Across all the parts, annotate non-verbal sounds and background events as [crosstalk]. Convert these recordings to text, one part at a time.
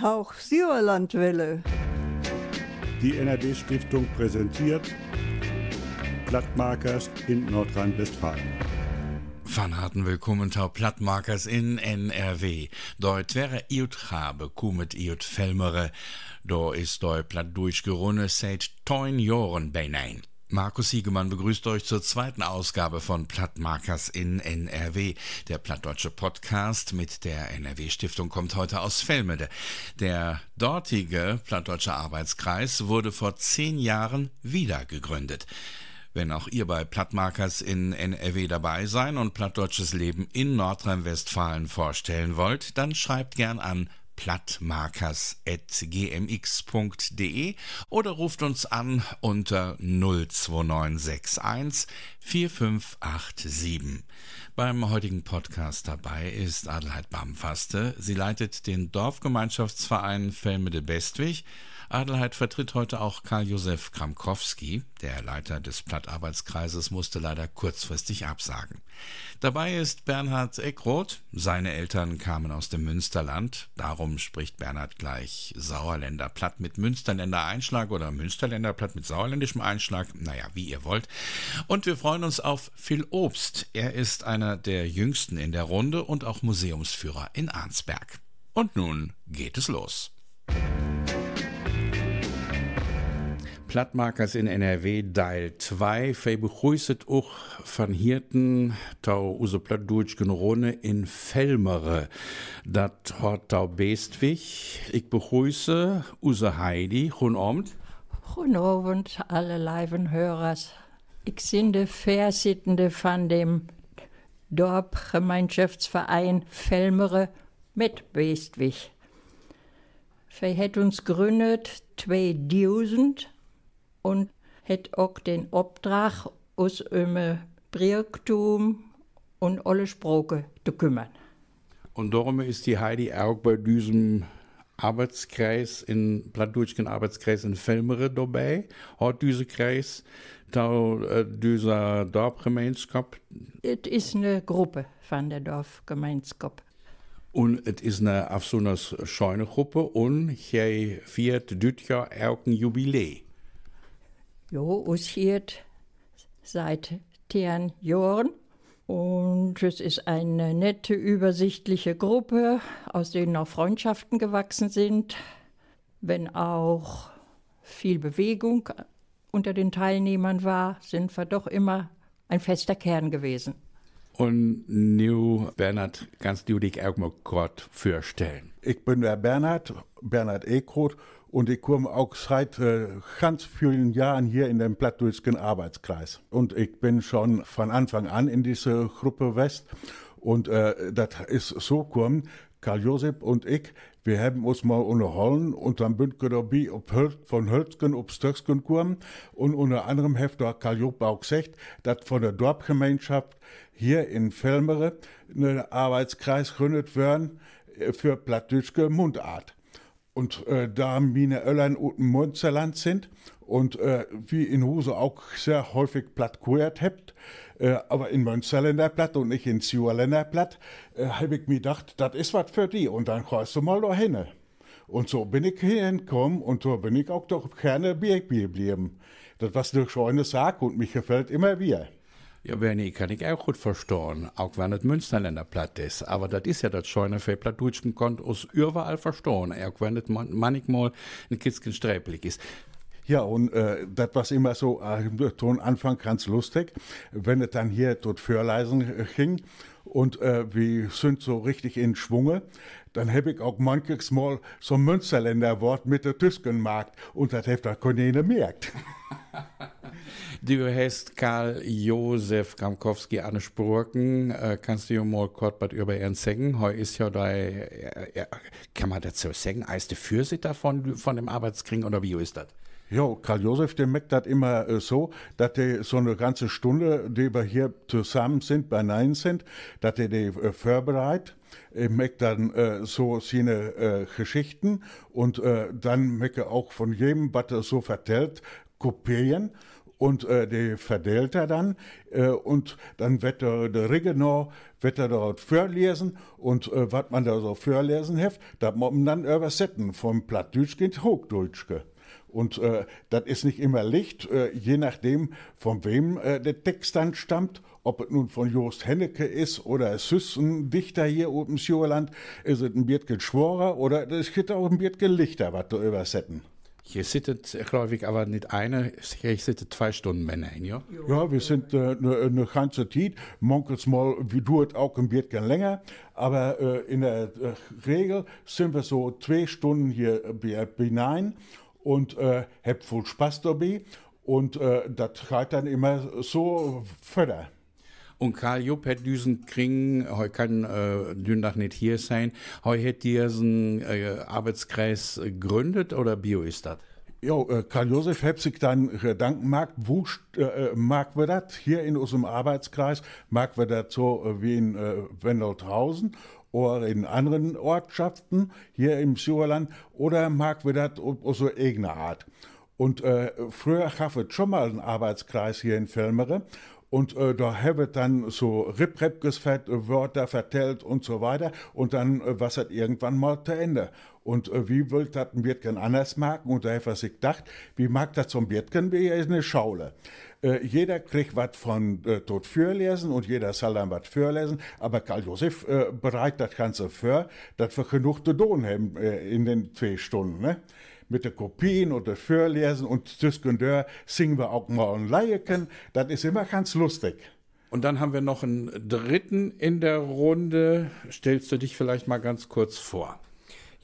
Hauch Sauerlandwelle. Die NRD-Stiftung präsentiert Plattmarkers in Nordrhein-Westfalen. Van harten willkommen tau Plattmarkers in NRW. Dort wäre iut habe kumet iut Felmere. Do ist doi platt durchgerunne seit teun Joren beinein. Markus Siegemann begrüßt euch zur zweiten Ausgabe von Plattmarkers in NRW. Der plattdeutsche Podcast mit der NRW-Stiftung kommt heute aus Velmede. Der dortige plattdeutsche Arbeitskreis wurde vor zehn Jahren wieder gegründet. Wenn auch ihr bei Plattmarkers in NRW dabei sein und plattdeutsches Leben in Nordrhein-Westfalen vorstellen wollt, dann schreibt gern an plattmarkers.gmx.de oder ruft uns an unter 02961 4587. Beim heutigen Podcast dabei ist Adelheid Bamfaste. Sie leitet den Dorfgemeinschaftsverein Felmede Bestwig Adelheid vertritt heute auch Karl-Josef Kramkowski. Der Leiter des Plattarbeitskreises musste leider kurzfristig absagen. Dabei ist Bernhard Eckroth. Seine Eltern kamen aus dem Münsterland. Darum spricht Bernhard gleich Sauerländer Platt mit Münsterländer Einschlag oder Münsterländer Platt mit sauerländischem Einschlag. Naja, wie ihr wollt. Und wir freuen uns auf Phil Obst. Er ist einer der jüngsten in der Runde und auch Museumsführer in Arnsberg. Und nun geht es los. Plattmarkers in NRW Teil 2. Fei begrüßet auch von Hirten tau use platt durchgenrone in Felmere. Dat hort tau Bestwig. Ich begrüße use Heidi. Guten Abend. Guten Abend, alle liven Hörers. Ich bin der Versittende von dem Dorfgemeinschaftsverein Felmere mit Bestwig. Fei hat uns gegründet 2000 und hat auch den Auftrag, aus einem Bürgertum und alle Sprachen zu kümmern. Und darum ist die Heidi auch bei diesem Arbeitskreis in Plattdeutschen Arbeitskreis in Velmere dabei. Hat dieser Kreis da äh, dieser Dorfgemeinschaft? Es ist eine Gruppe von der Dorfgemeinschaft. Und es ist eine auf so einer scheune Gruppe und hier feiert dieses Jahr auch ein Jubiläum. Jo, us hiert seit zehn Jahren. Und es ist eine nette, übersichtliche Gruppe, aus denen auch Freundschaften gewachsen sind, wenn auch viel Bewegung unter den Teilnehmern war, sind wir doch immer ein fester Kern gewesen. Und nu, Bernhard, kannst du dich auch mal kurz vorstellen? Ich bin der Bernhard, Bernhard Ekroth und ich komme auch seit äh, ganz vielen Jahren hier in dem Plattdeutschen Arbeitskreis. Und ich bin schon von Anfang an in diese Gruppe West. Und äh, das ist so gekommen, Karl Josef und ich, wir haben uns mal unterhalten und dann bin ich dabei ob Höl von Hölzgen ob Stöcksken gekommen und unter anderem hat Karl Josef auch gesagt, dass von der Dorfgemeinschaft hier in Felmere ein Arbeitskreis gründet werden äh, für plattdeutsche Mundart. Und äh, da meine Öllern und Münsterland sind und äh, wie in Huse auch sehr häufig platt gehört habt, äh, aber in Münsterländer Platt und nicht in Sauerländer Platt, äh, habe ich mir gedacht, das ist was für die und dann kannst du mal da hin. Und so bin ich hingekommen und so bin ich auch doch gerne geblieben. Das schon eine Sache und mich gefällt immer wieder. Ja, Bernie, kann ich auch gut verstehen, auch wenn es Münsterländer platt ist. Aber das ist ja das Scheune für Plattdeutschen konnt aus überall verstehen, auch wenn es man manchmal ein bisschen sträpelig ist. Ja, und äh, das war immer so, äh, Anfang ganz lustig, wenn es dann hier dort Förleisen ging und äh, wir sind so richtig in Schwunge, dann habe ich auch manches Mal so ein Münsterländer Wort mit der Tüskenmarkt und das hat da keiner merkt. [laughs] Du hast Karl Josef Kramkowski angesprochen. Äh, kannst du mal kurz was über ihn sagen? Heu ist ja da, äh, kann man so sagen, als der Fürsitter von, von dem Arbeitskring oder wie ist das? Ja, Karl Josef, der merkt das immer äh, so, dass der so eine ganze Stunde, die wir hier zusammen sind, bei Nein sind, dass der die äh, vorbereitet. Er merkt dann äh, so seine äh, Geschichten und äh, dann merkt er auch von jedem, was er so vertellt, kopieren und äh, die verteilt er dann äh, und dann wird der, der Riggenau wird er dort vorlesen und äh, was man da so vorlesen hat, da muss man dann übersetzen vom Plattdeutsch ins Hochdeutsch. Und äh, das ist nicht immer Licht, äh, je nachdem, von wem äh, der Text dann stammt. Ob es nun von Jost Hennecke ist oder Süssen Dichter hier oben im Schuerland, ist es ein Biertgen Schworer oder es gibt auch ein Biertgen Lichter, was du übersetzen. Hier sittet, glaube ich, aber nicht eine, hier sittet zwei Stunden Männer hin, ja? Ja, wir sind eine äh, ne ganze Zeit, manchmal mal, es auch ein bisschen länger, aber äh, in der äh, Regel sind wir so zwei Stunden hier hinein und äh, habt voll Spaß dabei. Und äh, das geht dann immer so fördern. Und Karl Jupp hat diesen kriegen, heute kann äh, Dündach nicht hier sein, heute hat diesen äh, Arbeitskreis gegründet oder Bio ist das? Ja, äh, Karl Josef hat sich dann Gedanken gemacht, wo äh, äh, mag wir das hier in unserem Arbeitskreis, mag wir das so äh, wie in äh, Wendeltrausen oder in anderen Ortschaften hier im Sauerland oder mag wir das so eigene Art. Und äh, früher gab es schon mal einen Arbeitskreis hier in Filmere und äh, da habe dann so Rip-Rap gesfett, Wörter vertellt und so weiter. Und dann äh, was hat irgendwann mal zu Ende. Und äh, wie wollt das ein bisschen anders machen? Und da habe ich gedacht, wie mag das ein bisschen wie eine Schaule? Äh, jeder kriegt was von äh, dort vorlesen und jeder soll dann was vorlesen. Aber Karl Josef äh, bereitet das Ganze vor, dass wir genug zu tun haben äh, in den zwei Stunden. Ne? Mit den Kopien und dem Vorlesen und zwischendurch singen wir auch mal ein Leieken. Das ist immer ganz lustig. Und dann haben wir noch einen dritten in der Runde. Stellst du dich vielleicht mal ganz kurz vor?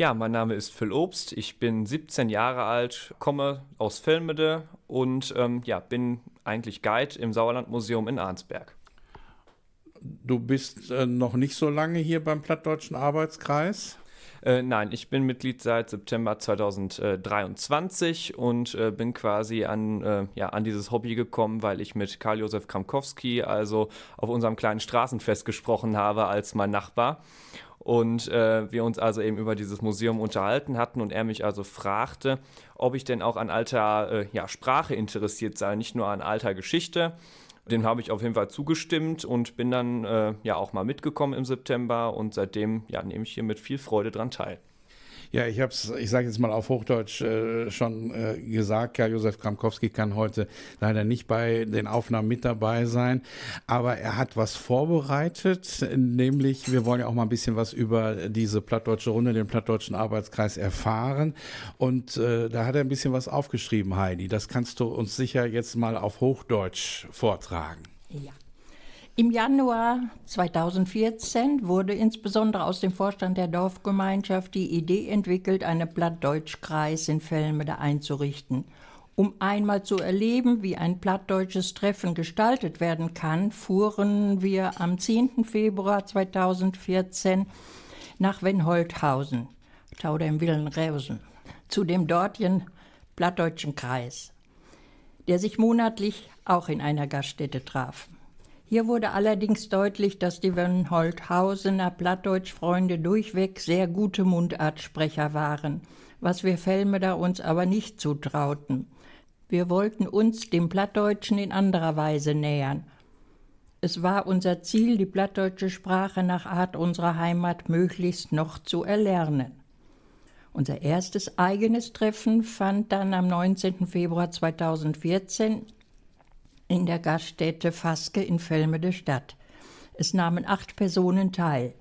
Ja, mein Name ist Phil Obst. Ich bin 17 Jahre alt, komme aus Vilmede und ähm, ja, bin eigentlich Guide im Sauerlandmuseum in Arnsberg. Du bist äh, noch nicht so lange hier beim Plattdeutschen Arbeitskreis? Äh, nein, ich bin Mitglied seit September 2023 und äh, bin quasi an, äh, ja, an dieses Hobby gekommen, weil ich mit Karl-Josef Kramkowski, also auf unserem kleinen Straßenfest gesprochen habe als mein Nachbar und äh, wir uns also eben über dieses Museum unterhalten hatten und er mich also fragte, ob ich denn auch an alter äh, ja, Sprache interessiert sei, nicht nur an alter Geschichte. Dem habe ich auf jeden Fall zugestimmt und bin dann äh, ja auch mal mitgekommen im September und seitdem ja, nehme ich hier mit viel Freude dran teil. Ja, ich habe es, ich sage jetzt mal auf Hochdeutsch äh, schon äh, gesagt, Karl Josef Kramkowski kann heute leider nicht bei den Aufnahmen mit dabei sein, aber er hat was vorbereitet, nämlich wir wollen ja auch mal ein bisschen was über diese plattdeutsche Runde, den plattdeutschen Arbeitskreis erfahren und äh, da hat er ein bisschen was aufgeschrieben, Heidi. Das kannst du uns sicher jetzt mal auf Hochdeutsch vortragen. Ja. Im Januar 2014 wurde insbesondere aus dem Vorstand der Dorfgemeinschaft die Idee entwickelt, einen Plattdeutschkreis in Velmede einzurichten. Um einmal zu erleben, wie ein plattdeutsches Treffen gestaltet werden kann, fuhren wir am 10. Februar 2014 nach Wenholthausen, Tauder im Willenreusen, zu dem dortigen plattdeutschen Kreis, der sich monatlich auch in einer Gaststätte traf. Hier wurde allerdings deutlich, dass die Wenholthausener Plattdeutschfreunde durchweg sehr gute Mundartsprecher waren, was wir Fellmeder uns aber nicht zutrauten. Wir wollten uns dem Plattdeutschen in anderer Weise nähern. Es war unser Ziel, die plattdeutsche Sprache nach Art unserer Heimat möglichst noch zu erlernen. Unser erstes eigenes Treffen fand dann am 19. Februar 2014 in der Gaststätte Faske in Velmede statt. Es nahmen acht Personen teil.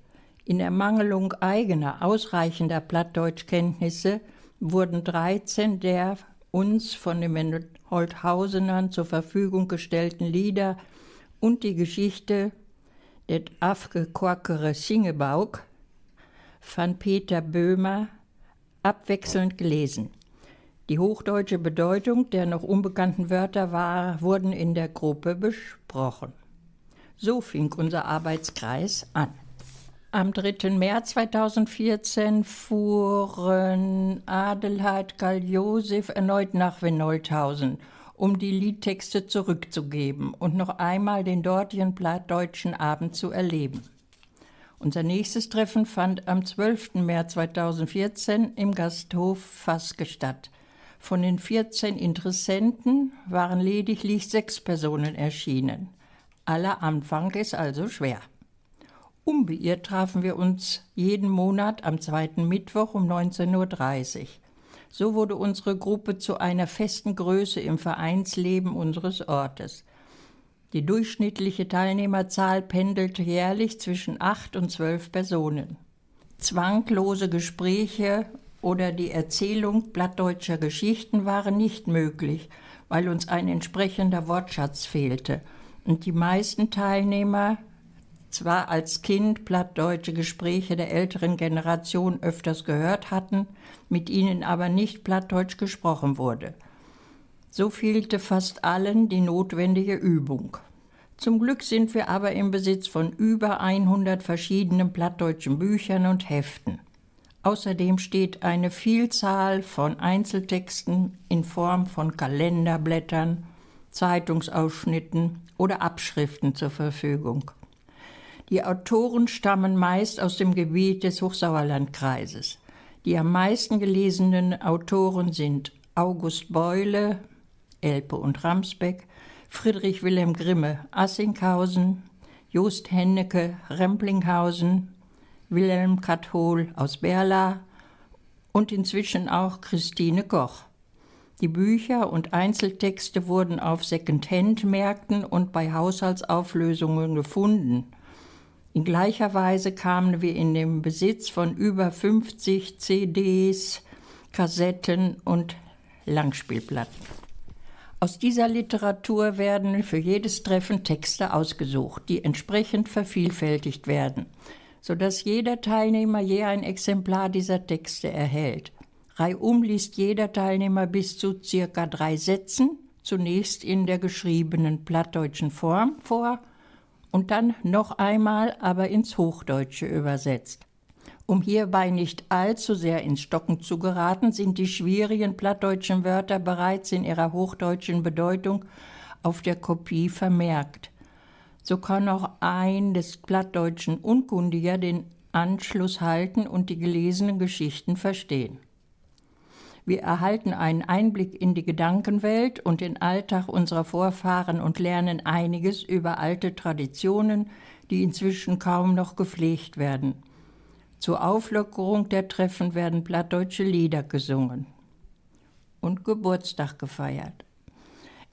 In Ermangelung eigener ausreichender Plattdeutschkenntnisse wurden 13 der uns von den Holthausenern zur Verfügung gestellten Lieder und die Geschichte der afgequackere Singebauk von Peter Böhmer abwechselnd gelesen. Die hochdeutsche Bedeutung der noch unbekannten Wörter war, wurden in der Gruppe besprochen. So fing unser Arbeitskreis an. Am 3. März 2014 fuhren Adelheid Karl Josef erneut nach Wenolthausen, um die Liedtexte zurückzugeben und noch einmal den dortigen plattdeutschen Abend zu erleben. Unser nächstes Treffen fand am 12. März 2014 im Gasthof Faske statt. Von den 14 Interessenten waren lediglich sechs Personen erschienen. Aller Anfang ist also schwer. Unbeirrt trafen wir uns jeden Monat am zweiten Mittwoch um 19.30 Uhr. So wurde unsere Gruppe zu einer festen Größe im Vereinsleben unseres Ortes. Die durchschnittliche Teilnehmerzahl pendelte jährlich zwischen acht und zwölf Personen. Zwanglose Gespräche oder die Erzählung plattdeutscher Geschichten waren nicht möglich, weil uns ein entsprechender Wortschatz fehlte und die meisten Teilnehmer zwar als Kind plattdeutsche Gespräche der älteren Generation öfters gehört hatten, mit ihnen aber nicht plattdeutsch gesprochen wurde. So fehlte fast allen die notwendige Übung. Zum Glück sind wir aber im Besitz von über 100 verschiedenen plattdeutschen Büchern und Heften. Außerdem steht eine Vielzahl von Einzeltexten in Form von Kalenderblättern, Zeitungsausschnitten oder Abschriften zur Verfügung. Die Autoren stammen meist aus dem Gebiet des Hochsauerlandkreises. Die am meisten gelesenen Autoren sind August Beule, Elpe und Ramsbeck, Friedrich Wilhelm Grimme, Assinghausen, Jost Hennecke, Remplinghausen, Wilhelm Kathol aus Berla und inzwischen auch Christine Koch. Die Bücher und Einzeltexte wurden auf Second-Hand-Märkten und bei Haushaltsauflösungen gefunden. In gleicher Weise kamen wir in den Besitz von über 50 CDs, Kassetten und Langspielplatten. Aus dieser Literatur werden für jedes Treffen Texte ausgesucht, die entsprechend vervielfältigt werden, sodass jeder Teilnehmer je ein Exemplar dieser Texte erhält. Reihum liest jeder Teilnehmer bis zu circa drei Sätzen, zunächst in der geschriebenen plattdeutschen Form vor und dann noch einmal aber ins Hochdeutsche übersetzt. Um hierbei nicht allzu sehr ins Stocken zu geraten, sind die schwierigen plattdeutschen Wörter bereits in ihrer hochdeutschen Bedeutung auf der Kopie vermerkt. So kann auch ein des Plattdeutschen Unkundiger den Anschluss halten und die gelesenen Geschichten verstehen. Wir erhalten einen Einblick in die Gedankenwelt und den Alltag unserer Vorfahren und lernen einiges über alte Traditionen, die inzwischen kaum noch gepflegt werden. Zur Auflockerung der Treffen werden plattdeutsche Lieder gesungen und Geburtstag gefeiert.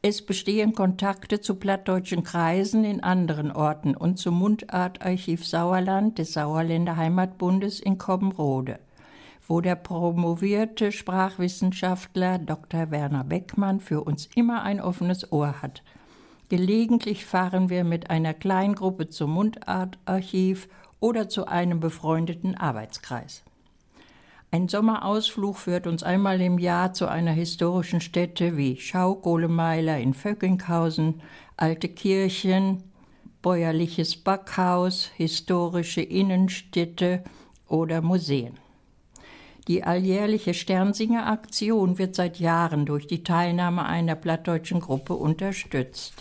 Es bestehen Kontakte zu plattdeutschen Kreisen in anderen Orten und zum Mundartarchiv Sauerland des Sauerländer Heimatbundes in Kobbenrode wo der promovierte Sprachwissenschaftler Dr. Werner Beckmann für uns immer ein offenes Ohr hat. Gelegentlich fahren wir mit einer Kleingruppe zum Mundartarchiv oder zu einem befreundeten Arbeitskreis. Ein Sommerausflug führt uns einmal im Jahr zu einer historischen Stätte wie Schaukohlemeiler in Vöckinghausen, alte Kirchen, bäuerliches Backhaus, historische Innenstädte oder Museen. Die alljährliche Sternsinger-Aktion wird seit Jahren durch die Teilnahme einer plattdeutschen Gruppe unterstützt.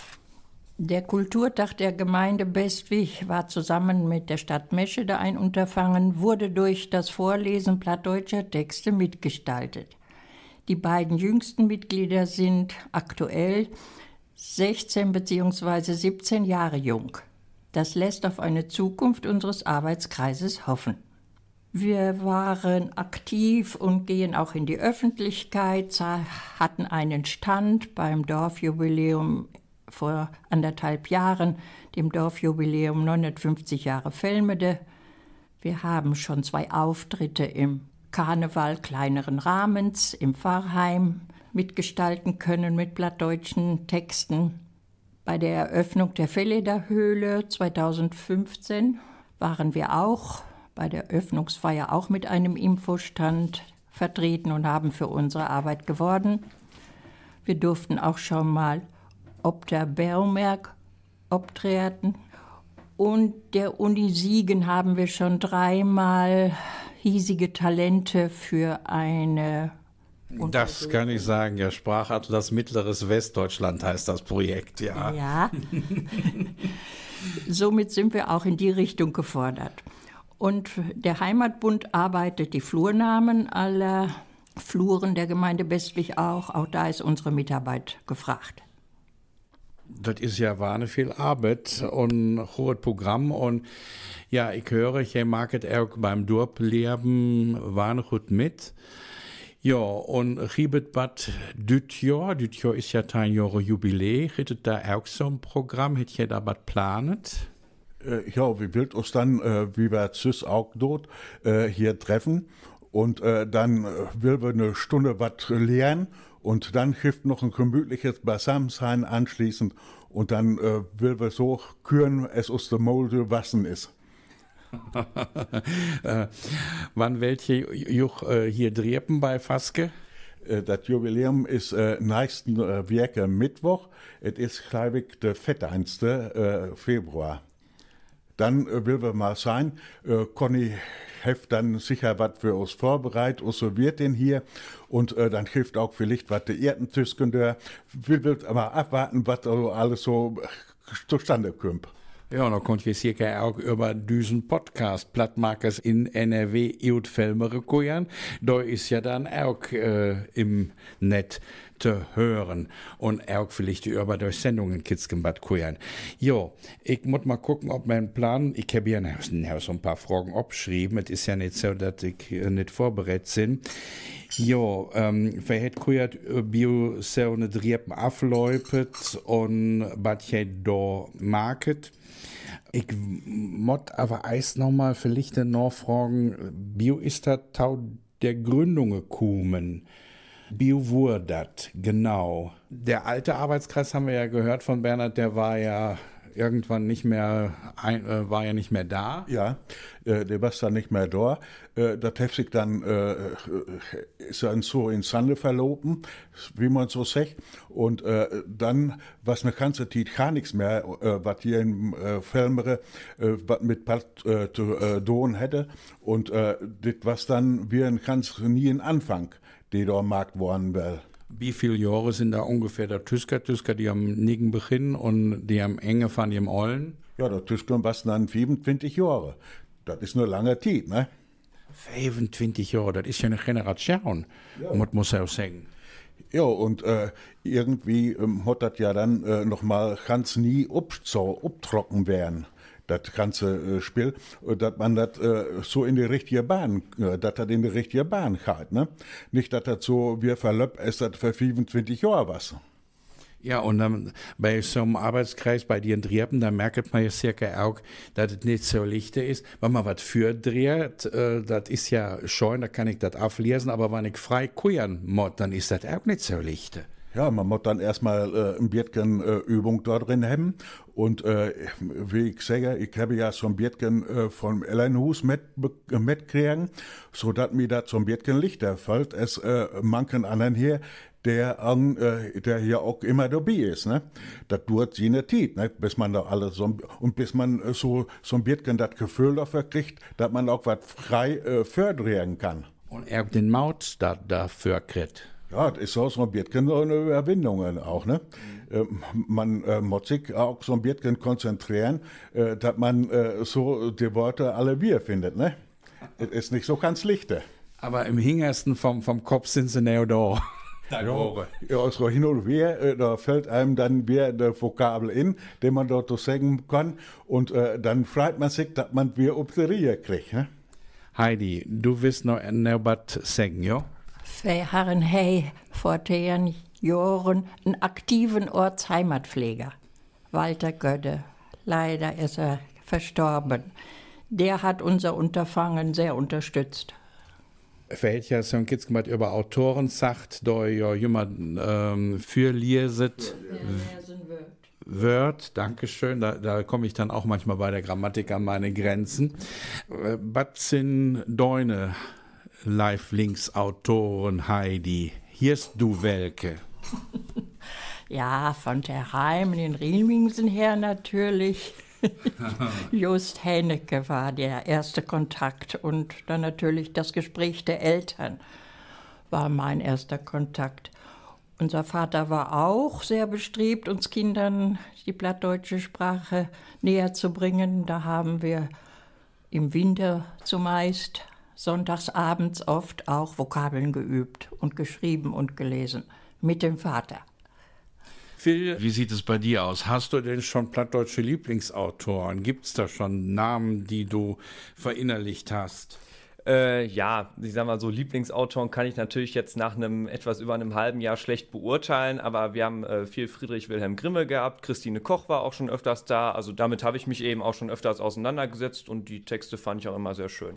Der Kulturtag der Gemeinde Bestwig war zusammen mit der Stadt Meschede ein Unterfangen, wurde durch das Vorlesen plattdeutscher Texte mitgestaltet. Die beiden jüngsten Mitglieder sind aktuell 16 bzw. 17 Jahre jung. Das lässt auf eine Zukunft unseres Arbeitskreises hoffen. Wir waren aktiv und gehen auch in die Öffentlichkeit, hatten einen Stand beim Dorfjubiläum vor anderthalb Jahren, dem Dorfjubiläum 950 Jahre Fellmede. Wir haben schon zwei Auftritte im Karneval kleineren Rahmens im Pfarrheim mitgestalten können mit plattdeutschen Texten. Bei der Eröffnung der Felleder Höhle 2015 waren wir auch bei der Öffnungsfeier auch mit einem Infostand vertreten und haben für unsere Arbeit geworden. Wir durften auch schon mal ob der Bermerk obtreten. Und der Uni Siegen haben wir schon dreimal hiesige Talente für eine das kann ich sagen, ja, Sprachatlas Mittleres Westdeutschland heißt das Projekt, ja. Ja. [laughs] Somit sind wir auch in die Richtung gefordert. Und der Heimatbund arbeitet die Flurnamen aller Fluren der Gemeinde Bestwig auch. Auch da ist unsere Mitarbeit gefragt. Das ist ja wahnsinnig viel Arbeit und hohes Programm. Und ja, ich höre, ich mag es auch beim Dorpleben wahnsinnig gut mit. Ja, und Ribet Bad düt Jahr, düt Jahr ist ja ein Jahr Jubiläum, hättet da auch so ein Programm, hättet ihr da was planet? Äh, ja, wie wild uns dann, äh, wie wir süß auch dort, äh, hier treffen. Und dann will wir eine Stunde was lernen und dann hilft noch ein gemütliches Beisammensein anschließend und dann äh, will wir so küren, es aus der Molde wassen ist. [laughs] äh, wann welche Juch äh, hier drepen bei Faske? Äh, das Jubiläum ist äh, nächsten äh, Werke Mittwoch. Es ist, glaube ich, der 14. Äh, Februar. Dann äh, will wir mal sein, äh, Conny hilft dann sicher was für uns vorbereitet, und so wird den hier und äh, dann hilft auch vielleicht was der Erdentüsken der. Wir will aber abwarten, was also alles so zustande kommt. Ja, dan kon je zeker ook über diesen Podcast Plattmarkers in NRW Eutfelmere koeien. Da ist ja dann auch äh, im Net zu hören und auch vielleicht über durch Sendungen Kitzgenbad koeien. Jo, ich muss mal gucken, ob mein Plan, ich habe ja noch so ein paar Fragen abgeschrieben. Es ist ja nicht so, dass ich äh, nicht vorbereitet bin. Jo, ähm, verhet kujat bio so eine Driepen afläupet und was je da market. Ich mod aber eis nochmal vielleicht noch fragen, bio ist das tau der Gründungen kommen. Bio wurde das, genau. Der alte Arbeitskreis haben wir ja gehört von Bernhard, der war ja irgendwann nicht mehr, ein, äh, war ja nicht mehr da. Ja, äh, der war dann nicht mehr da. Äh, das hat sich dann, äh, äh, ist dann so in Sande verloben, wie man so sagt. Und äh, dann, was eine ganze Zeit gar nichts mehr, äh, was hier in äh, Felmere, äh, was mit Bad äh, zu äh, tun hätte. Und äh, das was dann wie ein ganz nie ein Anfang, die da Markt worden wäre. Wie viele Jahre sind da ungefähr der Tüsker? Tüsker, die am Nigen Beginn und die am Enge von ihrem Ollen? Ja, der Tüsker was dann 25 Jahre. Das ist nur lange Zeit, ne? 25 Jahre, das ist ja eine Generation, ja. muss man auch sagen. Ja, und äh, irgendwie ähm, hat das ja dann äh, nochmal ganz nie abtrocken werden das ganze äh, Spiel, äh, dass man das äh, so in die richtige Bahn, dass das in die richtige Bahn geht, ne? Nicht, dass das so, wir verlöpp es das für 25 Jahre was. Ja, und dann bei so einem Arbeitskreis bei den Driepen, da merkt man ja circa auch, dass es nicht so licht ist. Wenn man was für dreht, äh, das ist ja schön, da kann ich das auflesen, aber wenn ich frei kuieren muss, dann ist das auch nicht so licht. Ja, man muss dann erstmal äh, ein bisschen äh, Übung da drin haben. Und äh, wie ich sage, ich habe ja so ein bisschen äh, von Ellenhus mit, mitkriegen, so dass mir da ein bisschen Lichter fällt. Es äh, manchen anderen hier, der, äh, der hier auch immer dabei ist. Ne? Das dauert sie eine Zeit, ne? bis man da alles so, und bis man äh, so, so ein bisschen das Gefühl dafür kriegt, dass man auch was frei äh, fördern kann. Und er den Maut da, dafür kriegt. Ja, das ist auch so ein bisschen eine Überwindung auch, ne? Mhm. man äh, muss sich auch so ein bisschen konzentrieren, äh, dass man äh, so die Worte alle wir findet, ne? das ist nicht so ganz lichte. Aber im hingersten vom, vom Kopf sind sie näher da. [laughs] Ja, ja, so hin und her, äh, da fällt einem dann wieder der Vokabel in, den man dort so sagen kann. Und äh, dann freut man sich, dass man wieder auf die Reihe kriegt. Ne? Heidi, du willst noch etwas sagen, ja? Haben hey vor zehn Jahren einen aktiven Ortsheimatpfleger, Walter Gödde. Leider ist er verstorben. Der hat unser Unterfangen sehr unterstützt. Verhält ja so ein gemacht über Autoren sagt, da ja jemand ähm, für lieset wird. Dankeschön. Da, da komme ich dann auch manchmal bei der Grammatik an meine Grenzen. Äh, was sind deine Live-Links-Autoren Heidi. Hier ist du Welke. [laughs] ja, von der Heim in Riemingsen her natürlich. [laughs] Just Hennecke war der erste Kontakt und dann natürlich das Gespräch der Eltern war mein erster Kontakt. Unser Vater war auch sehr bestrebt, uns Kindern die plattdeutsche Sprache näher zu bringen. Da haben wir im Winter zumeist sonntagsabends oft auch Vokabeln geübt und geschrieben und gelesen mit dem Vater. Phil, wie sieht es bei dir aus? Hast du denn schon plattdeutsche Lieblingsautoren? Gibt es da schon Namen, die du verinnerlicht hast? Äh, ja, ich sag mal so, Lieblingsautoren kann ich natürlich jetzt nach einem etwas über einem halben Jahr schlecht beurteilen, aber wir haben äh, viel Friedrich Wilhelm Grimme gehabt, Christine Koch war auch schon öfters da, also damit habe ich mich eben auch schon öfters auseinandergesetzt und die Texte fand ich auch immer sehr schön.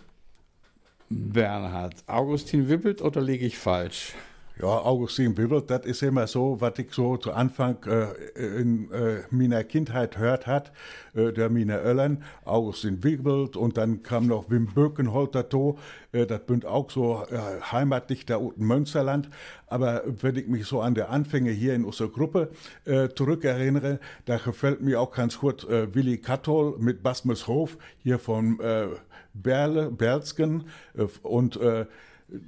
Bernhard, Augustin Wibbelt oder liege ich falsch? Ja, Augustin Wibbelt, das ist immer so, was ich so zu Anfang äh, in äh, meiner Kindheit hört hat, äh, der Mine Öllern, Augustin Wibbelt und dann kam noch Wim Bökenholter to, äh, das bünd auch so äh, heimatlich da unten Münsterland, aber wenn ich mich so an der Anfänge hier in unserer Gruppe äh, zurückerinnere, da gefällt mir auch ganz gut Willi Kattol mit Basmus Hof hier von Berle, Berlsken äh, und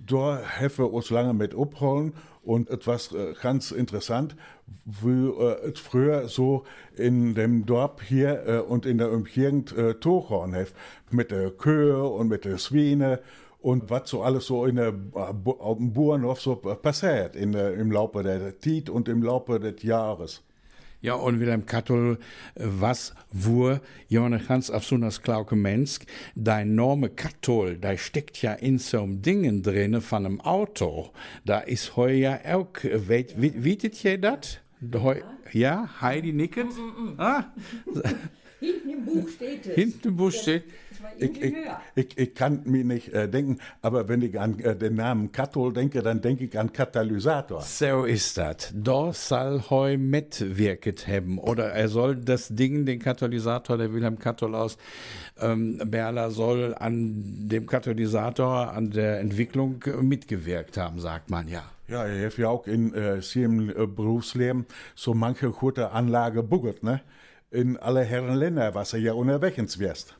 da helfen uns lange mit abholen und etwas äh, ganz interessant, wie äh, es früher so in dem Dorf hier äh, und in der Umgegend äh, Tochhorn hef, mit der Kühe und mit der Schweine und was so alles so in der, auf dem Bauernhof so passiert in im Laufe der Zeit und im Laufe des Jahres. Ja, und Wilhelm Kattol, was wur, Jonne ganz auf so einer Klauke Mensk, dein Name Kattol, da steckt ja in so einem Dingen drinne von einem Auto. Da ist heu ja auch, weet, wietet ihr das? Ja, Heidi nickt. Ah. [laughs] Hinten im Buch steht es. Hinten im Buch steht. Ich, ich, ich, ich, kann mir nicht äh, denken, aber wenn ich an äh, den Namen Kathol denke, dann denke ich an Katalysator. So ist das. Da soll heu mitwirket haben. Oder er soll das Ding, den Katalysator, der Wilhelm Kathol aus ähm, Berla, soll an dem Katalysator, an der Entwicklung mitgewirkt haben, sagt man ja. Ja, er hat ja auch in äh, seinem äh, Berufsleben so manche gute Anlage buggert, ne? In alle Herren Länder, was er ja unterwegs wirst.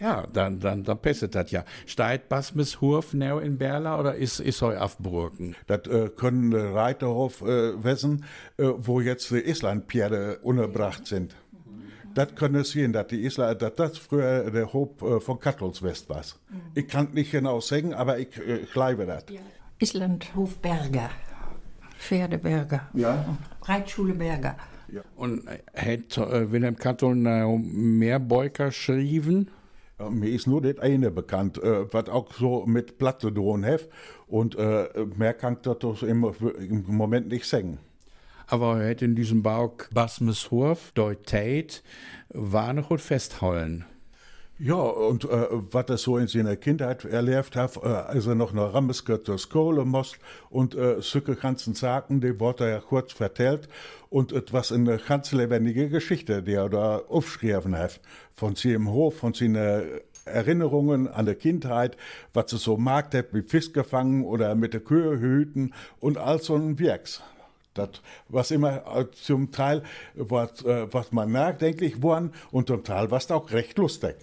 Ja, dann, dann, dann passt das ja. Steigt Basmis Hurf now in Berla oder ist, ist heu aufbrücken? Das äh, können Reiterhof äh, wissen, äh, wo jetzt die Islandpferde unterbracht sind. Das können Sie sehen, dass die Island, dass das früher der Hof äh, von Kattelswest war. Ich kann nicht genau sagen, aber ich äh, glaube das. Ja. Island Hofberger, Pferdeberger, Ja. Reitschule Berger. Und hat äh, Wilhelm Kattol noch mehr Beuker geschrieben? Ja, mir ist nur das eine bekannt, äh, was auch so mit Platte drohen hef. Und äh, mehr kann ich das im, Moment nicht sagen. Aber er hat in diesem Bau Basmis Hurf, Deuteit, war noch gut festhalten. Ja, und äh, was er so in seiner Kindheit erlebt hat, äh, als er noch Rammeske zur Skole musste und äh, solche ganzen Sachen, die wurde er ja kurz vertellt und etwas eine ganz lebendige Geschichte, die er da aufgeschrieben hat, von seinem Hof, von seinen Erinnerungen an der Kindheit, was er so mag, hat mit Fisch gefangen oder mit der Kühe hüten und all so ein Werks. Das, was immer äh, zum Teil, was, äh, was man nachdenklich worden und zum Teil was auch recht lustig.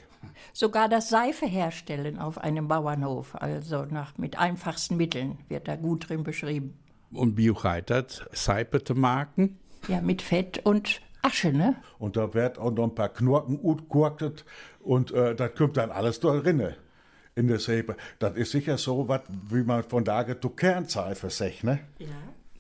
Sogar das Seife herstellen auf einem Bauernhof, also nach, mit einfachsten Mitteln, wird da gut drin beschrieben. Und Biocheitert, Seipete Marken. Ja, mit Fett und Asche, ne? Und da wird auch noch ein paar Knorken utgurktet und äh, das kommt dann alles da rinne in der Säbe. Das ist sicher so was, wie man von da zu Kernseife sagt, ne? Ja.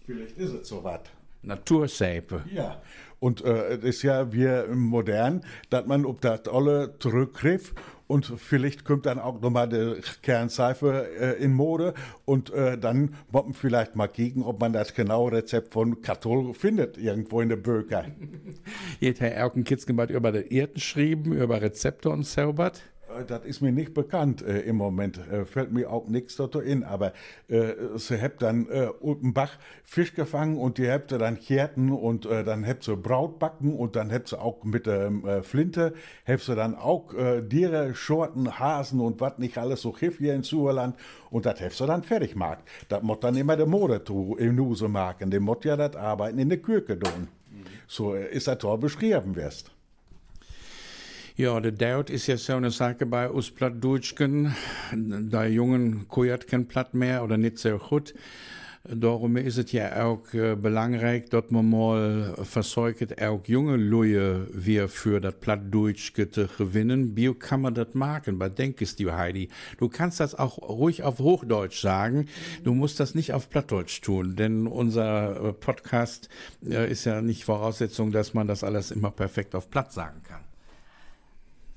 Vielleicht ist es so was. Naturseipe. Ja. Und äh, es ist ja wie modern, dass man ob das alle zurückgriff und vielleicht kommt dann auch nochmal die Kernseife äh, in Mode und äh, dann man vielleicht mal kicken, ob man das genaue Rezept von Kathol findet, irgendwo in der Böker. [laughs] Jetzt Herr Erken über die Erden schrieben, über Rezepte und zaubert. Äh, Das ist mir nicht bekannt äh, im Moment. Äh, fällt mir auch nichts dazu in. Aber äh, sie habt dann äh, unten Bach Fisch gefangen und die habt dann Kerten und äh, dann habt sie Braut backen und dann habt sie auch mit der äh, Flinte habt sie dann auch äh, Diere, Schorten, Hasen und was nicht alles so Schiff hier in Suerland und das habt sie dann fertig gemacht. Das muss dann immer der Mode tu im Nuse machen. Der muss ja das Arbeiten in der Küche tun. So äh, ist das toll beschrieben wirst. Ja, der Daut ist ja so eine Sache bei uns Plattdeutschen. Da Jungen kujert kein Platt mehr oder nicht so gut. Darum ist es ja auch äh, belangrijk dat man mal versorgt auch junge Leute wir für das Plattdeutsch zu gewinnen. Wie kann man das machen? Was denkst du, Heidi? Du kannst das auch ruhig auf Hochdeutsch sagen. Du musst das nicht auf Plattdeutsch tun, denn unser äh, Podcast äh, ist ja nicht Voraussetzung, dass man das alles immer perfekt auf Platt sagen kann.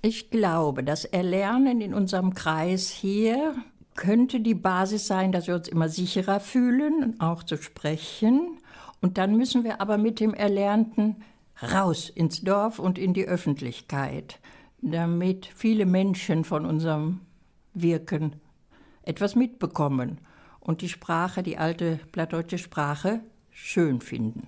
Ich glaube, das Erlernen in unserem Kreis hier könnte die Basis sein, dass wir uns immer sicherer fühlen, auch zu sprechen. Und dann müssen wir aber mit dem Erlernten raus ins Dorf und in die Öffentlichkeit, damit viele Menschen von unserem Wirken etwas mitbekommen und die Sprache, die alte plattdeutsche Sprache, schön finden.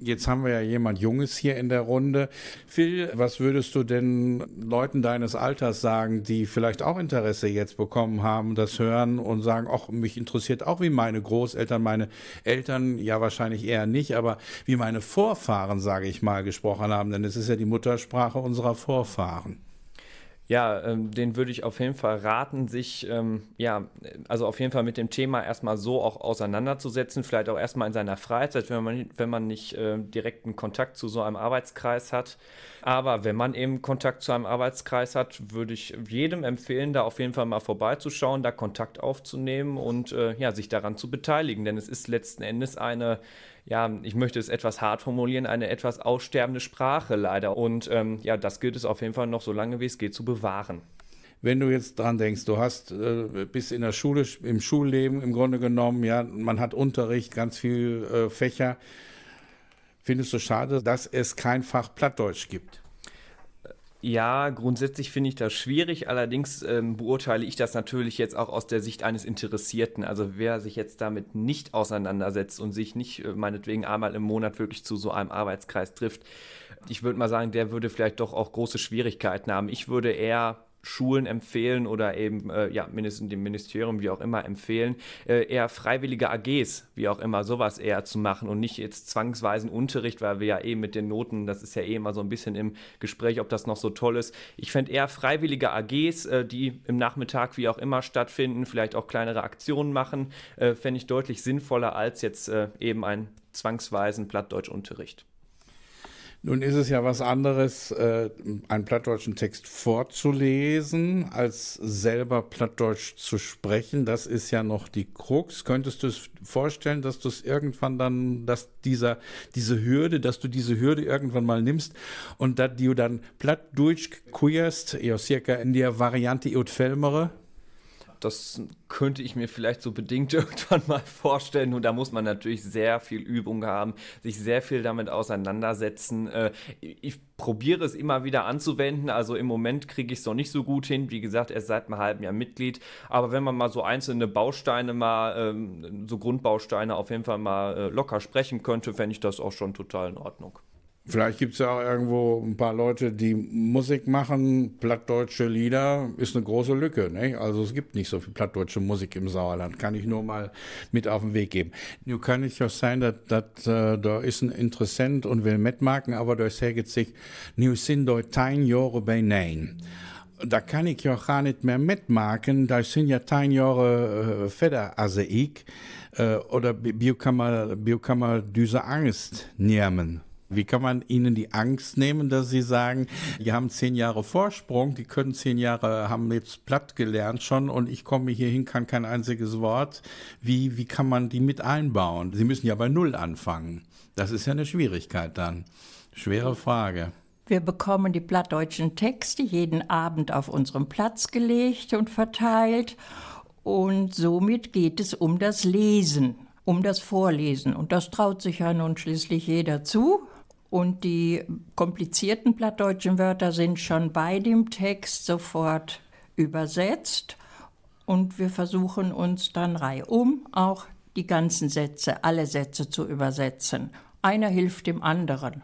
Jetzt haben wir ja jemand Junges hier in der Runde. Phil, was würdest du denn Leuten deines Alters sagen, die vielleicht auch Interesse jetzt bekommen haben, das hören und sagen, ach, mich interessiert auch wie meine Großeltern, meine Eltern, ja wahrscheinlich eher nicht, aber wie meine Vorfahren, sage ich mal, gesprochen haben, denn es ist ja die Muttersprache unserer Vorfahren. Ja, ähm, den würde ich auf jeden Fall raten, sich ähm, ja, also auf jeden Fall mit dem Thema erstmal so auch auseinanderzusetzen, vielleicht auch erstmal in seiner Freizeit, wenn man, wenn man nicht äh, direkten Kontakt zu so einem Arbeitskreis hat. Aber wenn man eben Kontakt zu einem Arbeitskreis hat, würde ich jedem empfehlen, da auf jeden Fall mal vorbeizuschauen, da Kontakt aufzunehmen und äh, ja, sich daran zu beteiligen. Denn es ist letzten Endes eine ja, ich möchte es etwas hart formulieren, eine etwas aussterbende Sprache leider. Und ähm, ja, das gilt es auf jeden Fall noch so lange wie es geht zu bewahren. Wenn du jetzt dran denkst, du hast äh, bis in der Schule, im Schulleben im Grunde genommen, ja, man hat Unterricht, ganz viel äh, Fächer. Findest du schade, dass es kein Fach Plattdeutsch gibt? Ja, grundsätzlich finde ich das schwierig. Allerdings ähm, beurteile ich das natürlich jetzt auch aus der Sicht eines Interessierten. Also wer sich jetzt damit nicht auseinandersetzt und sich nicht äh, meinetwegen einmal im Monat wirklich zu so einem Arbeitskreis trifft, ich würde mal sagen, der würde vielleicht doch auch große Schwierigkeiten haben. Ich würde eher Schulen empfehlen oder eben äh, ja mindestens dem Ministerium wie auch immer empfehlen, äh, eher freiwillige AGs wie auch immer sowas eher zu machen und nicht jetzt zwangsweisen Unterricht, weil wir ja eh mit den Noten, das ist ja eh immer so ein bisschen im Gespräch, ob das noch so toll ist. Ich fände eher freiwillige AGs, äh, die im Nachmittag wie auch immer stattfinden, vielleicht auch kleinere Aktionen machen, äh, fände ich deutlich sinnvoller als jetzt äh, eben einen zwangsweisen Plattdeutschunterricht. Nun ist es ja was anderes, äh, einen plattdeutschen Text vorzulesen, als selber plattdeutsch zu sprechen. Das ist ja noch die Krux. Könntest du es vorstellen, dass du es irgendwann dann, dass dieser, diese Hürde, dass du diese Hürde irgendwann mal nimmst und dass du dann plattdeutsch queerst, ja, circa in der Variante Iot Felmere? Das könnte ich mir vielleicht so bedingt [laughs] irgendwann mal vorstellen. Und da muss man natürlich sehr viel Übung haben, sich sehr viel damit auseinandersetzen. Äh, ich probiere es immer wieder anzuwenden. Also im Moment kriege ich es noch nicht so gut hin. Wie gesagt, erst seit einem halben Jahr Mitglied. Aber wenn man mal so einzelne Bausteine mal, ähm, so Grundbausteine auf jeden Fall mal äh, locker sprechen könnte, fände ich das auch schon total in Ordnung. Vielleicht gibt es ja auch irgendwo ein paar Leute, die Musik machen, plattdeutsche Lieder, ist eine große Lücke. Ne? Also es gibt nicht so viel plattdeutsche Musik im Sauerland, kann ich nur mal mit auf den Weg geben. Nun kann es ja sein, dass, dass äh, da ist ein Interessent und will mitmachen, aber da sagt sich, nu sind da tein Jahre bei Nein. Da kann ich ja gar nicht mehr mitmachen, da sind ja tein Jahre äh, Feder als ich. Äh, oder kann man diese Angst nehmen? Wie kann man ihnen die Angst nehmen, dass sie sagen, die haben zehn Jahre Vorsprung, die können zehn Jahre, haben jetzt platt gelernt schon und ich komme hierhin, kann kein einziges Wort. Wie, wie kann man die mit einbauen? Sie müssen ja bei Null anfangen. Das ist ja eine Schwierigkeit dann. Schwere Frage. Wir bekommen die plattdeutschen Texte jeden Abend auf unserem Platz gelegt und verteilt. Und somit geht es um das Lesen, um das Vorlesen. Und das traut sich ja nun schließlich jeder zu. Und die komplizierten plattdeutschen Wörter sind schon bei dem Text sofort übersetzt. Und wir versuchen uns dann reihum auch die ganzen Sätze, alle Sätze zu übersetzen. Einer hilft dem anderen.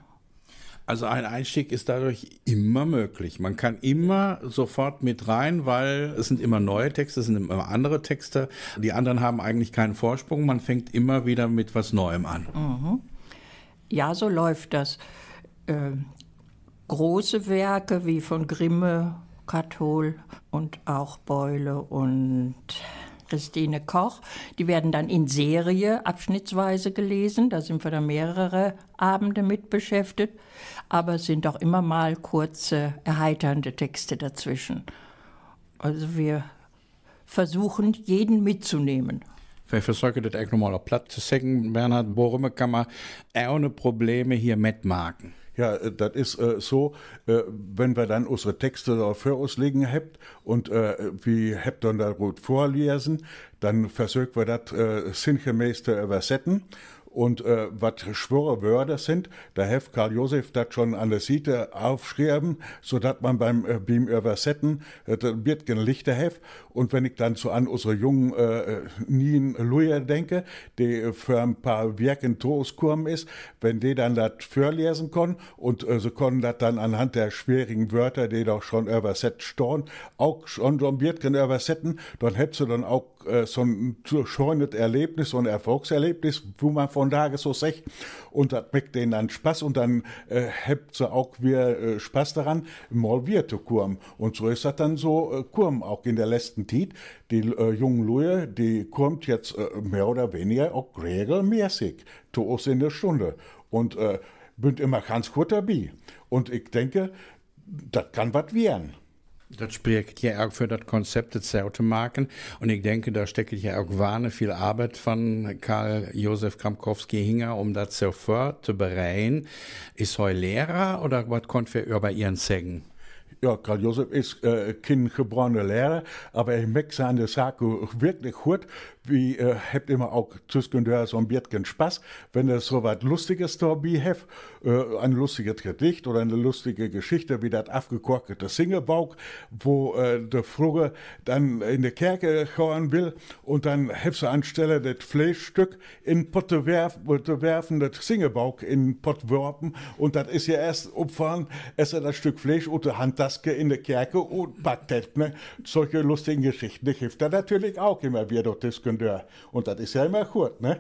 Also ein Einstieg ist dadurch immer möglich. Man kann immer sofort mit rein, weil es sind immer neue Texte, es sind immer andere Texte. Die anderen haben eigentlich keinen Vorsprung. Man fängt immer wieder mit was Neuem an. Mhm. Ja, so läuft das. Äh, große Werke wie von Grimme, Kathol und auch Beule und Christine Koch. Die werden dann in Serie abschnittsweise gelesen. Da sind wir dann mehrere Abende mit beschäftigt. Aber es sind auch immer mal kurze, erheiternde Texte dazwischen. Also wir versuchen, jeden Wir versuchen das echt nochmal auf Platz zu sagen, Bernhard, warum kann man ohne Probleme hier mitmachen? Ja, äh, das ist äh, so, äh, wenn wir dann unsere Texte da für uns liegen habt und äh, wie habt dann da gut vorlesen, dann versuchen wir das äh, sinngemäß zu übersetzen und äh, was schwere Wörter sind, da hat Karl Josef das schon an der Seite aufschreiben, so dass man beim äh, beim Übersetzen äh, wird gen Lichter hef. Und wenn ich dann so an unsere jungen äh, Nien Luja denke, die für ein paar Werke in Tooskurm ist, wenn die dann das vorlesen können und äh, sie können das dann anhand der schwierigen Wörter, die doch schon übersetzt stehen, auch schon so ein Wirken übersetzen, dann hättest du dann auch äh, so ein schönes Erlebnis, so ein Erfolgserlebnis, wo man von Tage so sagt. Und das macht denen dann Spaß und dann äh, habt sie auch wieder äh, Spaß daran, mal wieder zu kurm. Und so ist das dann so äh, kurm, auch in der letzten Zeit. Die äh, jungen Leute, die kommt jetzt äh, mehr oder weniger auch regelmäßig zu uns in der Stunde. Und äh, bin immer ganz gut dabei. Und ich denke, das kann was werden. Das spricht ja auch für das Konzept des Automarken. Und ich denke, da steckt ja auch wahnsinnig viel Arbeit von Karl Josef Kramkowski hinger, um das sofort zu bereiten. Ist er Lehrer oder was konnte wir über Ihren sagen? Ja, Karl Josef ist äh, kein geborener Lehrer, aber er merkt seine Sache wirklich gut. Wie äh, habt immer auch zwischendurch so ein bisschen Spaß, wenn er so was Lustiges dabei hat, äh, ein lustiges Gedicht oder eine lustige Geschichte, wie das aufgekorkete Singebauk, wo äh, der Fruge dann in die Kerke schauen will und dann hat sie anstelle das Fleischstück in Potte werf, werfen, das Singebauk in Pott werfen und das ist ja erst umfahren, es er das Stück Fleisch unter Handtaske in der Kerke und das, ne? Solche lustigen Geschichten, die hilft er natürlich auch immer wieder diskutieren. Und das ist ja immer gut, ne?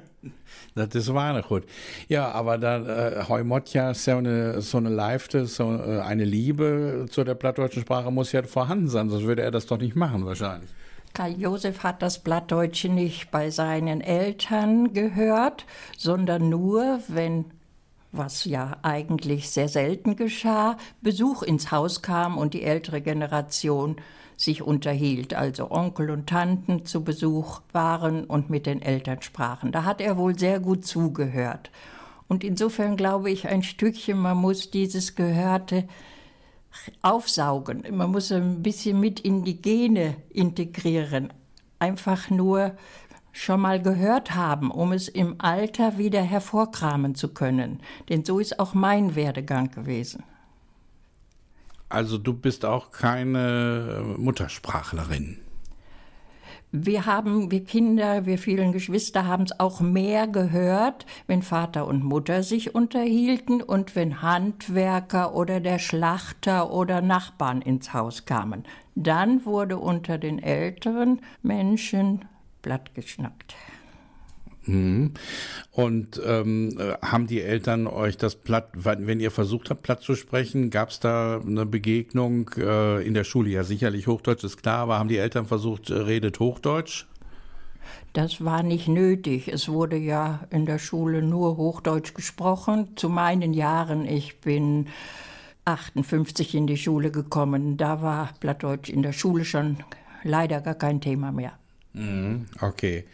Das ist wahnsinnig gut. Ja, aber da äh, Heumott ja so eine, so eine Leifte, so äh, eine Liebe zu der plattdeutschen Sprache muss ja vorhanden sein, sonst würde er das doch nicht machen wahrscheinlich. Karl Josef hat das Plattdeutsche nicht bei seinen Eltern gehört, sondern nur, wenn was ja eigentlich sehr selten geschah, Besuch ins Haus kam und die ältere Generation sich unterhielt, also Onkel und Tanten zu Besuch waren und mit den Eltern sprachen. Da hat er wohl sehr gut zugehört. Und insofern glaube ich ein Stückchen, man muss dieses Gehörte aufsaugen. Man muss ein bisschen mit in die Gene integrieren. Einfach nur schon mal gehört haben, um es im Alter wieder hervorkramen zu können. Denn so ist auch mein Werdegang gewesen. Also du bist auch keine Muttersprachlerin. Wir haben, wir Kinder, wir vielen Geschwister haben es auch mehr gehört, wenn Vater und Mutter sich unterhielten und wenn Handwerker oder der Schlachter oder Nachbarn ins Haus kamen. Dann wurde unter den älteren Menschen Blatt geschnackt. Mhm. Und ähm, haben die Eltern euch das Platt, wenn ihr versucht habt, Platt zu sprechen, gab es da eine Begegnung äh, in der Schule? Ja, sicherlich Hochdeutsch ist klar, aber haben die Eltern versucht, äh, redet Hochdeutsch? Das war nicht nötig. Es wurde ja in der Schule nur Hochdeutsch gesprochen. Zu meinen Jahren, ich bin 58 in die Schule gekommen, da war Plattdeutsch in der Schule schon leider gar kein Thema mehr. Mhm, okay.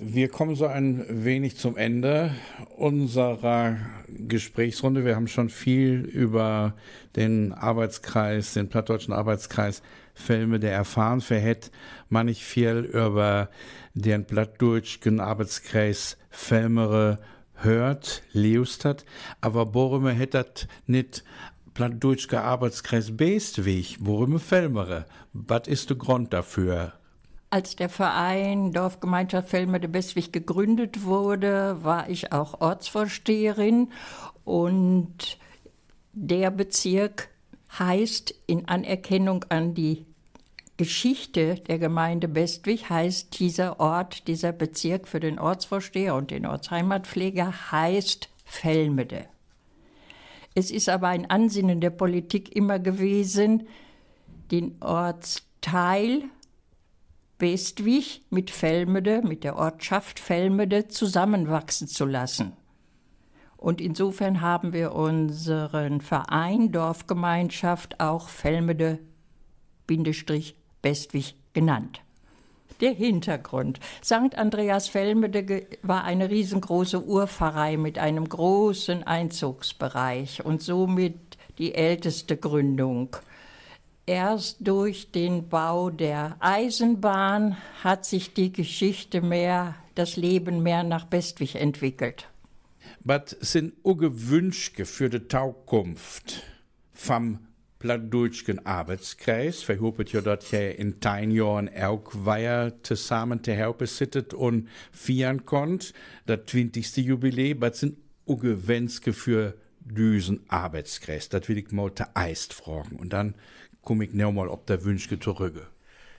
Wir kommen so ein wenig zum Ende unserer Gesprächsrunde. Wir haben schon viel über den Arbeitskreis, den plattdeutschen Arbeitskreis Filme der erfahren. Hätten man nicht viel über den plattdeutschen Arbeitskreis Filmere hört, leust hat, aber warum hätte das nicht plattdeutscher Arbeitskreis Bestweg, warum Filmere? Was ist der Grund dafür? Als der Verein Dorfgemeinschaft Fellmerde Bestwig gegründet wurde, war ich auch Ortsvorsteherin und der Bezirk heißt in Anerkennung an die Geschichte der Gemeinde Bestwig heißt dieser Ort, dieser Bezirk für den Ortsvorsteher und den Ortsheimatpfleger heißt Fellmede. Es ist aber ein Ansinnen der Politik immer gewesen, den Ortsteil Bestwig mit Velmede, mit der Ortschaft Velmede zusammenwachsen zu lassen. Und insofern haben wir unseren Verein Dorfgemeinschaft auch Velmede-Bestwig genannt. Der Hintergrund. St. Andreas Velmede war eine riesengroße Urpfarrei mit einem großen Einzugsbereich und somit die älteste Gründung. Erst durch den Bau der Eisenbahn hat sich die Geschichte mehr, das Leben mehr nach Bestwig entwickelt. Was sind ungewünschte für die Taukunft vom Plattdeutschen Arbeitskreis? Verhopet ja dort ja in tein Jahren auch weiter zusammen zu helfen sittet und feiern konnt. Das 20. Jubiläum, was sind ungewünschte für diesen Arbeitskreis? Das will ich mal te Eist fragen. Und dann komme ich nochmal auf der Wünsche zurück.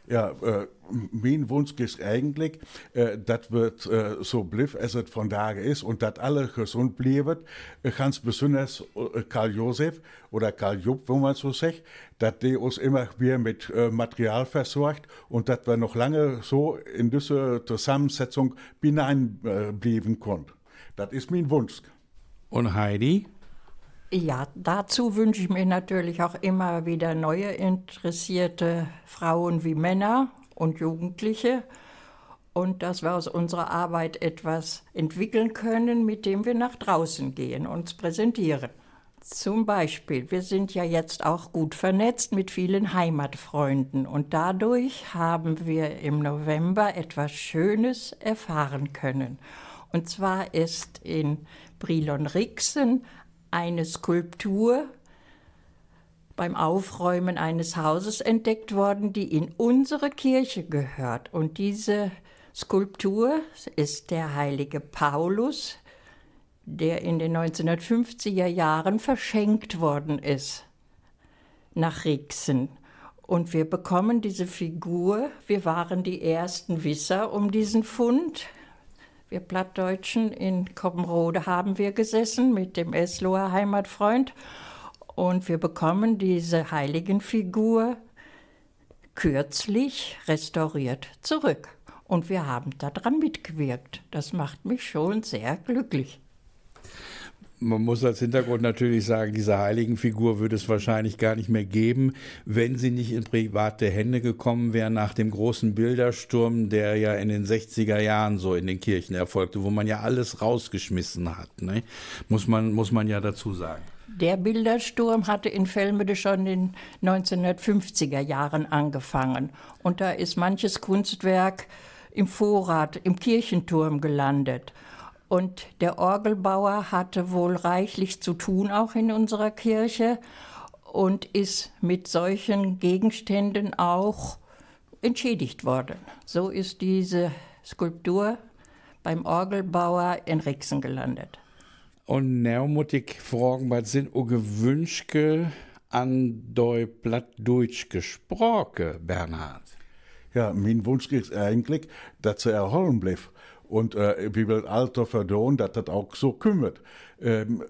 Ja, äh, mein Wunsch ist eigentlich, äh, das wird äh, so bliff, als es von Tage ist und dass alle gesund bleiben. Äh, ganz besonders äh, Karl Josef oder Karl Jupp, wo man so sagt, dass die uns immer wieder mit äh, Material versorgt und dass wir noch lange so in diese Zusammensetzung hineinbleiben äh, konnten. Das ist mein Wunsch. Und Heidi? Ja, dazu wünsche ich mir natürlich auch immer wieder neue interessierte Frauen wie Männer und Jugendliche und dass wir aus unserer Arbeit etwas entwickeln können, mit dem wir nach draußen gehen, uns präsentieren. Zum Beispiel, wir sind ja jetzt auch gut vernetzt mit vielen Heimatfreunden und dadurch haben wir im November etwas Schönes erfahren können. Und zwar ist in Brilon-Rixen eine Skulptur beim Aufräumen eines Hauses entdeckt worden, die in unsere Kirche gehört. Und diese Skulptur ist der heilige Paulus, der in den 1950er Jahren verschenkt worden ist nach Rixen. Und wir bekommen diese Figur. Wir waren die ersten Wisser um diesen Fund. Wir Plattdeutschen in Koppenrode haben wir gesessen mit dem Esloer Heimatfreund und wir bekommen diese Heiligenfigur kürzlich restauriert zurück. Und wir haben daran mitgewirkt. Das macht mich schon sehr glücklich. Man muss als Hintergrund natürlich sagen, diese Heiligenfigur würde es wahrscheinlich gar nicht mehr geben, wenn sie nicht in private Hände gekommen wäre nach dem großen Bildersturm, der ja in den 60er Jahren so in den Kirchen erfolgte, wo man ja alles rausgeschmissen hat. Ne? Muss, man, muss man ja dazu sagen. Der Bildersturm hatte in Velmede schon in den 1950er Jahren angefangen. Und da ist manches Kunstwerk im Vorrat, im Kirchenturm gelandet. Und der Orgelbauer hatte wohl reichlich zu tun, auch in unserer Kirche, und ist mit solchen Gegenständen auch entschädigt worden. So ist diese Skulptur beim Orgelbauer in Rixen gelandet. Und neumutig fragen, was sind o gewünschte an deu Plattdeutsch gesprochen, Bernhard? Ja, mein Wunsch ist eigentlich, dass sie erholen bleibt und äh, wie will Alter verdoen, dass das auch so kümmert. Ähm,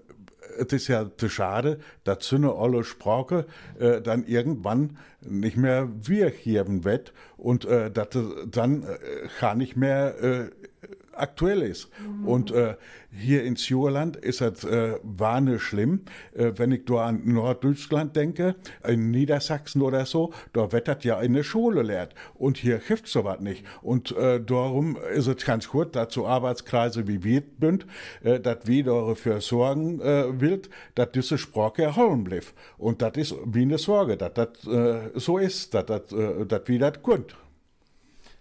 es ist ja zu schade, dass so eine alle Sprache äh, dann irgendwann nicht mehr wirken wird und äh, dass dann äh, gar nicht mehr äh, aktuell ist. Mhm. Und äh, hier in Sjuerland ist das äh, wahnsinnig schlimm. Äh, wenn ich da an Norddeutschland denke, in Niedersachsen oder so, da das ja in der Schule lehrt. Und hier hilft sowas nicht. Und äh, darum ist es ganz gut, so Arbeitskreise wie wir sind, äh, dass wir dafür sorgen äh, will, dass diese Sprache erhalten bleibt. Und das ist wie eine Sorge, dass das äh, so ist, dass das äh, dass wir das können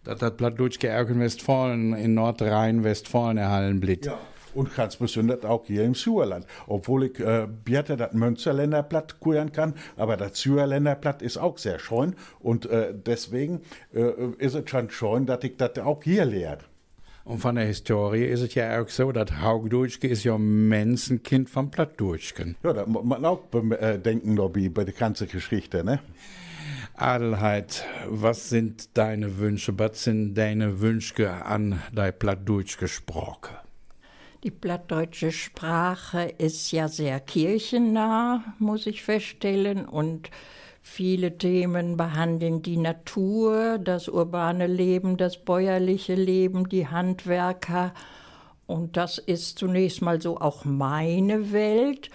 das Plattdeutsch auch in Westfalen, in Nordrhein-Westfalen erhalten bleibt. Ja. Und ganz besonders auch hier im Sauerland. Obwohl ich äh, bitte das Münsterländer Platt kuren kann, aber das Sauerländer Platt ist auch sehr schön. Und äh, deswegen äh, ist es schon schön, dass ich das auch hier lehre. Und von der Historie ist es ja auch so, dass Haugdeutschke ist ja Menschenkind vom Plattdeutschken. Ja, da muss man auch bedenken, Lobby, bei der ganzen Geschichte, ne? Adelheid, was sind deine Wünsche? Was sind deine Wünsche an dein Plattdeutsch Sprache? Die plattdeutsche Sprache ist ja sehr kirchennah, muss ich feststellen. Und viele Themen behandeln die Natur, das urbane Leben, das bäuerliche Leben, die Handwerker. Und das ist zunächst mal so auch meine Welt.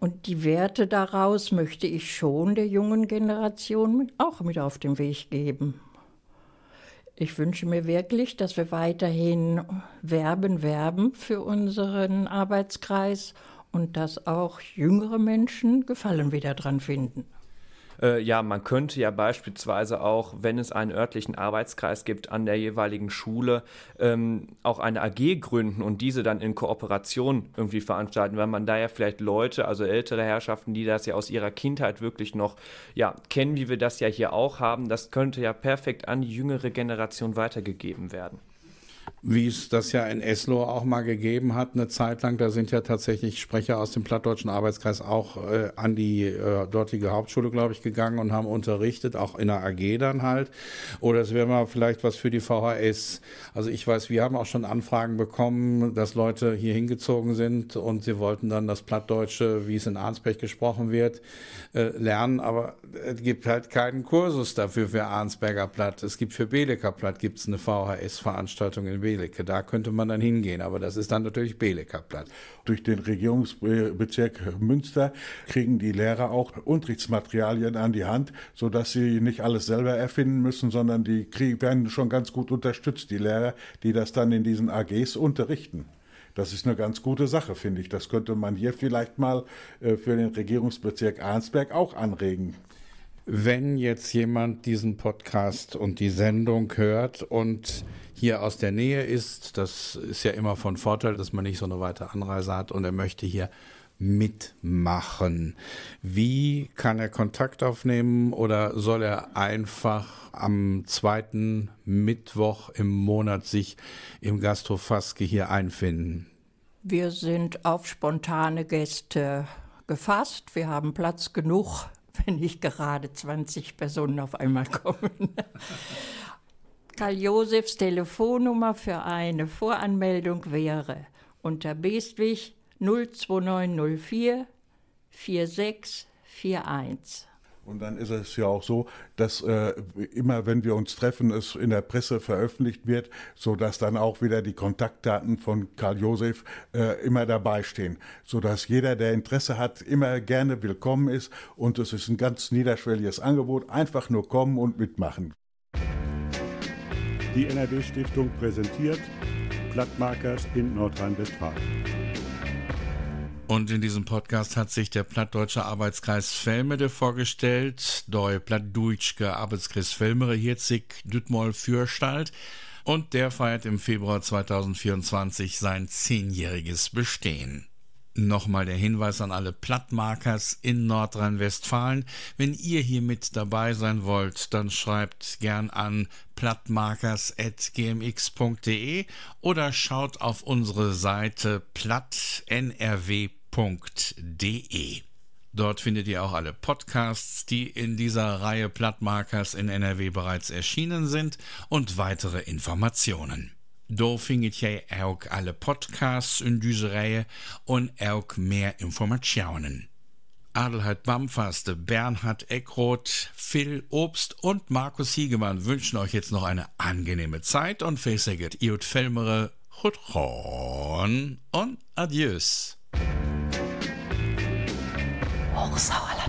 Und die Werte daraus möchte ich schon der jungen Generation auch mit auf den Weg geben. Ich wünsche mir wirklich, dass wir weiterhin werben, werben für unseren Arbeitskreis und dass auch jüngere Menschen Gefallen wieder dran finden. Äh, ja, man könnte ja beispielsweise auch, wenn es einen örtlichen Arbeitskreis gibt, an der jeweiligen Schule ähm, auch eine AG gründen und diese dann in Kooperation irgendwie veranstalten, weil man da ja vielleicht Leute, also ältere Herrschaften, die das ja aus ihrer Kindheit wirklich noch ja, kennen, wie wir das ja hier auch haben, das könnte ja perfekt an die jüngere Generation weitergegeben werden wie es das ja in Eslo auch mal gegeben hat, eine Zeit lang. Da sind ja tatsächlich Sprecher aus dem Plattdeutschen Arbeitskreis auch äh, an die äh, dortige Hauptschule, glaube ich, gegangen und haben unterrichtet, auch in der AG dann halt. Oder es wäre mal vielleicht was für die VHS. Also ich weiß, wir haben auch schon Anfragen bekommen, dass Leute hier hingezogen sind und sie wollten dann das Plattdeutsche, wie es in Arnsberg gesprochen wird, äh, lernen. Aber es gibt halt keinen Kursus dafür für Arnsberger Platt. Es gibt für Beleker Platt gibt es eine VHS-Veranstaltung in Beleke. Da könnte man dann hingehen, aber das ist dann natürlich Beleker Platz. Durch den Regierungsbezirk Münster kriegen die Lehrer auch Unterrichtsmaterialien an die Hand, sodass sie nicht alles selber erfinden müssen, sondern die kriegen, werden schon ganz gut unterstützt, die Lehrer, die das dann in diesen AGs unterrichten. Das ist eine ganz gute Sache, finde ich. Das könnte man hier vielleicht mal äh, für den Regierungsbezirk Arnsberg auch anregen. Wenn jetzt jemand diesen Podcast und die Sendung hört und hier aus der Nähe ist, das ist ja immer von Vorteil, dass man nicht so eine weite Anreise hat und er möchte hier mitmachen. Wie kann er Kontakt aufnehmen oder soll er einfach am zweiten Mittwoch im Monat sich im Gasthof Faske hier einfinden? Wir sind auf spontane Gäste gefasst. Wir haben Platz genug [laughs] wenn nicht gerade 20 Personen auf einmal kommen. Karl Josefs Telefonnummer für eine Voranmeldung wäre unter Bestwig 02904 4641. Und dann ist es ja auch so, dass äh, immer, wenn wir uns treffen, es in der Presse veröffentlicht wird, so dass dann auch wieder die Kontaktdaten von Karl Josef äh, immer dabei stehen, so dass jeder, der Interesse hat, immer gerne willkommen ist. Und es ist ein ganz niederschwelliges Angebot. Einfach nur kommen und mitmachen. Die NRW-Stiftung präsentiert Plattmarkers in Nordrhein-Westfalen. Und in diesem Podcast hat sich der Plattdeutsche Arbeitskreis Velmede vorgestellt, der Plattdeutschke Arbeitskreis Velmere Hirzig Dütmol Fürstalt und der feiert im Februar 2024 sein zehnjähriges Bestehen. Nochmal der Hinweis an alle Plattmarkers in Nordrhein-Westfalen. Wenn ihr hier mit dabei sein wollt, dann schreibt gern an plattmarkers.gmx.de oder schaut auf unsere Seite plattnrw.de. Dort findet ihr auch alle Podcasts, die in dieser Reihe Plattmarkers in NRW bereits erschienen sind und weitere Informationen. Da findet ihr auch alle Podcasts in dieser Reihe und auch mehr Informationen. Adelheid Bamfaste, Bernhard Eckroth, Phil Obst und Markus Hiegemann wünschen euch jetzt noch eine angenehme Zeit und versäget Iot Felmere, Chutron und Adieus. Hochsauer.